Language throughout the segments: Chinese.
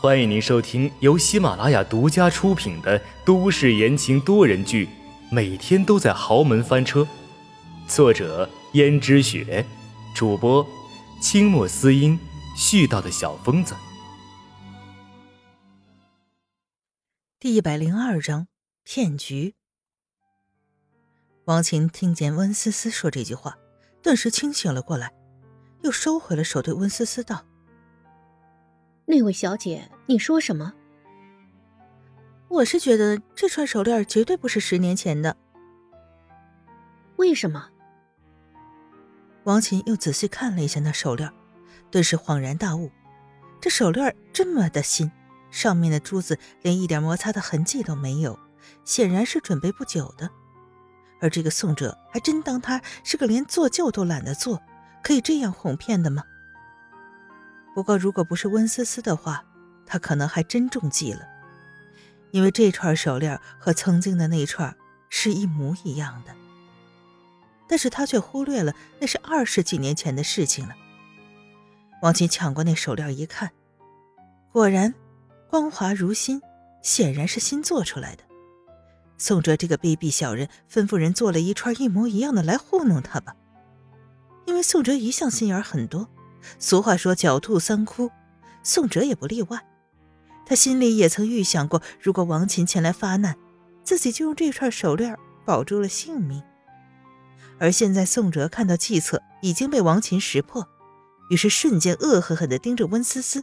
欢迎您收听由喜马拉雅独家出品的都市言情多人剧《每天都在豪门翻车》，作者：胭脂雪，主播：清墨思音，絮叨的小疯子。第一百零二章骗局。王琴听见温思思说这句话，顿时清醒了过来，又收回了手，对温思思道。那位小姐，你说什么？我是觉得这串手链绝对不是十年前的。为什么？王琴又仔细看了一下那手链，顿时恍然大悟：这手链这么的新，上面的珠子连一点摩擦的痕迹都没有，显然是准备不久的。而这个宋哲还真当他是个连做旧都懒得做，可以这样哄骗的吗？不过，如果不是温思思的话，他可能还真中计了，因为这串手链和曾经的那串是一模一样的。但是他却忽略了那是二十几年前的事情了。王琴抢过那手链一看，果然光滑如新，显然是新做出来的。宋哲这个卑鄙小人，吩咐人做了一串一模一样的来糊弄他吧，因为宋哲一向心眼很多。俗话说“狡兔三窟”，宋哲也不例外。他心里也曾预想过，如果王琴前来发难，自己就用这串手链保住了性命。而现在，宋哲看到计策已经被王琴识破，于是瞬间恶狠狠地盯着温思思。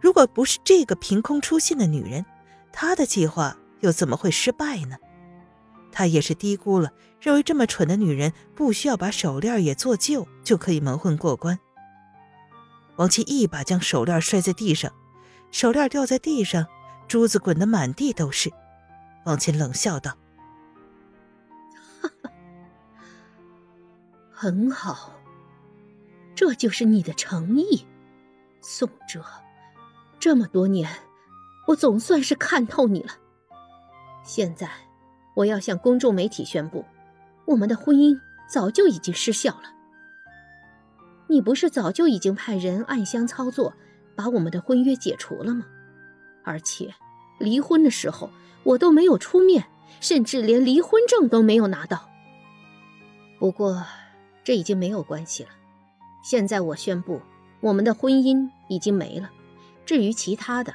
如果不是这个凭空出现的女人，他的计划又怎么会失败呢？他也是低估了，认为这么蠢的女人不需要把手链也做旧就可以蒙混过关。王七一把将手链摔在地上，手链掉在地上，珠子滚得满地都是。王琴冷笑道：“哈哈，很好，这就是你的诚意，宋哲。这么多年，我总算是看透你了。现在，我要向公众媒体宣布，我们的婚姻早就已经失效了。”你不是早就已经派人暗箱操作，把我们的婚约解除了吗？而且，离婚的时候我都没有出面，甚至连离婚证都没有拿到。不过，这已经没有关系了。现在我宣布，我们的婚姻已经没了。至于其他的，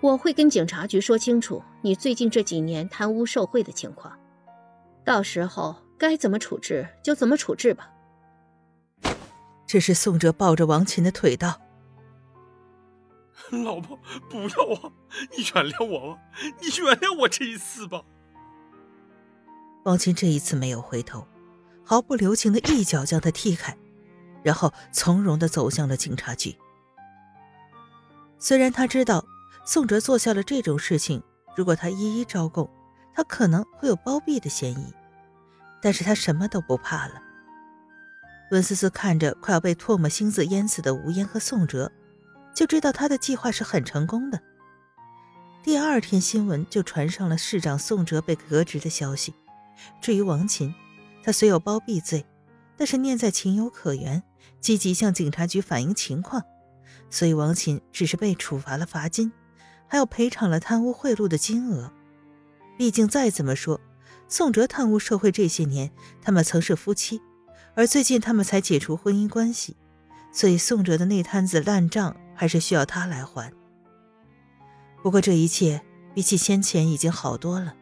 我会跟警察局说清楚你最近这几年贪污受贿的情况，到时候该怎么处置就怎么处置吧。这时，宋哲抱着王琴的腿道：“老婆，不要啊！你原谅我吧，你原谅我这一次吧。”王琴这一次没有回头，毫不留情的一脚将他踢开，然后从容的走向了警察局。虽然他知道宋哲做下了这种事情，如果他一一招供，他可能会有包庇的嫌疑，但是他什么都不怕了。温思思看着快要被唾沫星子淹死的吴烟和宋哲，就知道他的计划是很成功的。第二天新闻就传上了市长宋哲被革职的消息。至于王琴，他虽有包庇罪，但是念在情有可原，积极向警察局反映情况，所以王琴只是被处罚了罚金，还有赔偿了贪污贿赂的金额。毕竟再怎么说，宋哲贪污受贿这些年，他们曾是夫妻。而最近他们才解除婚姻关系，所以宋哲的那摊子烂账还是需要他来还。不过这一切比起先前已经好多了。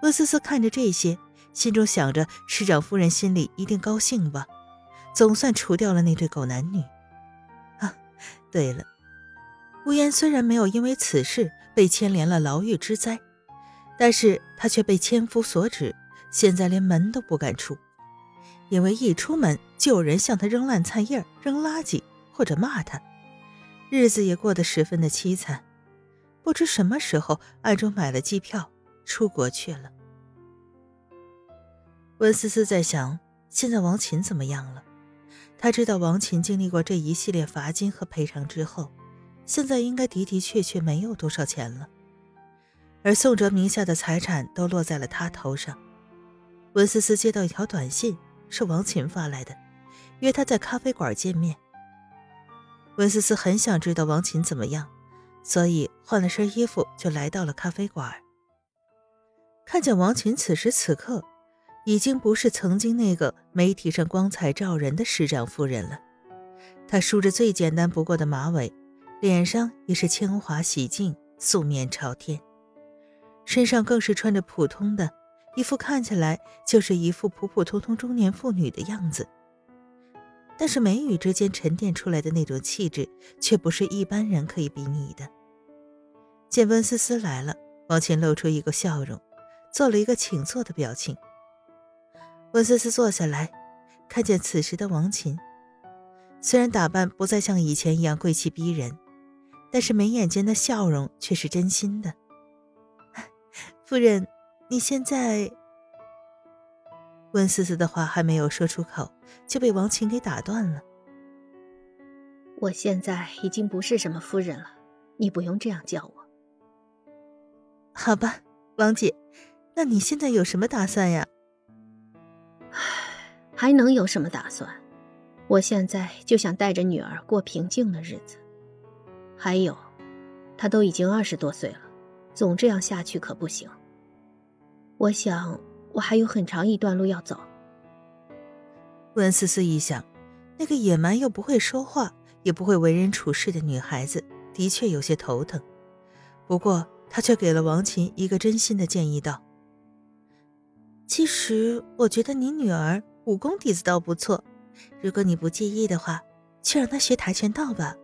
温思思看着这些，心中想着市长夫人心里一定高兴吧，总算除掉了那对狗男女。啊，对了，吴言虽然没有因为此事被牵连了牢狱之灾，但是他却被千夫所指，现在连门都不敢出。因为一出门就有人向他扔烂菜叶、扔垃圾或者骂他，日子也过得十分的凄惨。不知什么时候暗中买了机票出国去了。温思思在想，现在王琴怎么样了？他知道王琴经历过这一系列罚金和赔偿之后，现在应该的的确确没有多少钱了。而宋哲名下的财产都落在了他头上。温思思接到一条短信。是王琴发来的，约他在咖啡馆见面。温思思很想知道王琴怎么样，所以换了身衣服就来到了咖啡馆。看见王琴此时此刻，已经不是曾经那个媒体上光彩照人的市长夫人了。她梳着最简单不过的马尾，脸上也是铅华洗净，素面朝天，身上更是穿着普通的，一副看起来就是一副普普通通中年妇女的样子。但是眉宇之间沉淀出来的那种气质，却不是一般人可以比拟的。见温思思来了，王琴露出一个笑容，做了一个请坐的表情。温思思坐下来，看见此时的王琴，虽然打扮不再像以前一样贵气逼人，但是眉眼间的笑容却是真心的。夫人，你现在……温思思的话还没有说出口，就被王琴给打断了。我现在已经不是什么夫人了，你不用这样叫我。好吧，王姐，那你现在有什么打算呀？还能有什么打算？我现在就想带着女儿过平静的日子。还有，她都已经二十多岁了，总这样下去可不行。我想。我还有很长一段路要走。温思思一想，那个野蛮又不会说话，也不会为人处事的女孩子，的确有些头疼。不过，她却给了王琴一个真心的建议，道：“其实，我觉得你女儿武功底子倒不错，如果你不介意的话，去让她学跆拳道吧。”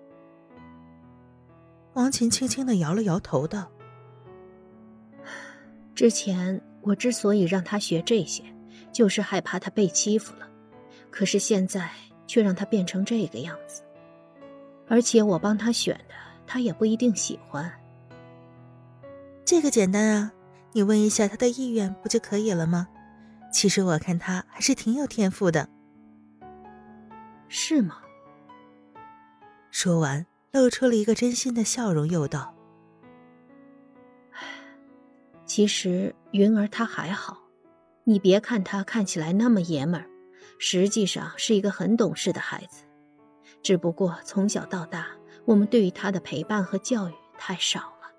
王琴轻轻的摇了摇头，道：“之前。”我之所以让他学这些，就是害怕他被欺负了。可是现在却让他变成这个样子，而且我帮他选的，他也不一定喜欢。这个简单啊，你问一下他的意愿不就可以了吗？其实我看他还是挺有天赋的。是吗？说完，露出了一个真心的笑容，又道。其实云儿她还好，你别看她看起来那么爷们儿，实际上是一个很懂事的孩子。只不过从小到大，我们对于她的陪伴和教育太少了。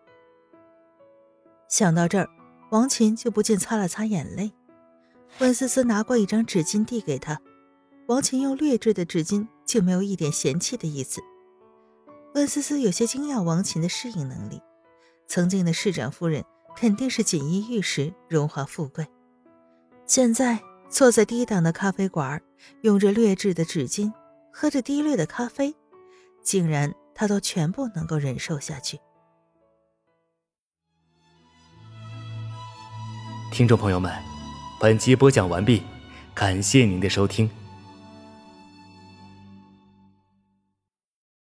想到这儿，王琴就不禁擦了擦眼泪。温思思拿过一张纸巾递给她，王琴用劣质的纸巾，就没有一点嫌弃的意思。温思思有些惊讶王琴的适应能力，曾经的市长夫人。肯定是锦衣玉食、荣华富贵。现在坐在低档的咖啡馆，用着劣质的纸巾，喝着低劣的咖啡，竟然他都全部能够忍受下去。听众朋友们，本集播讲完毕，感谢您的收听。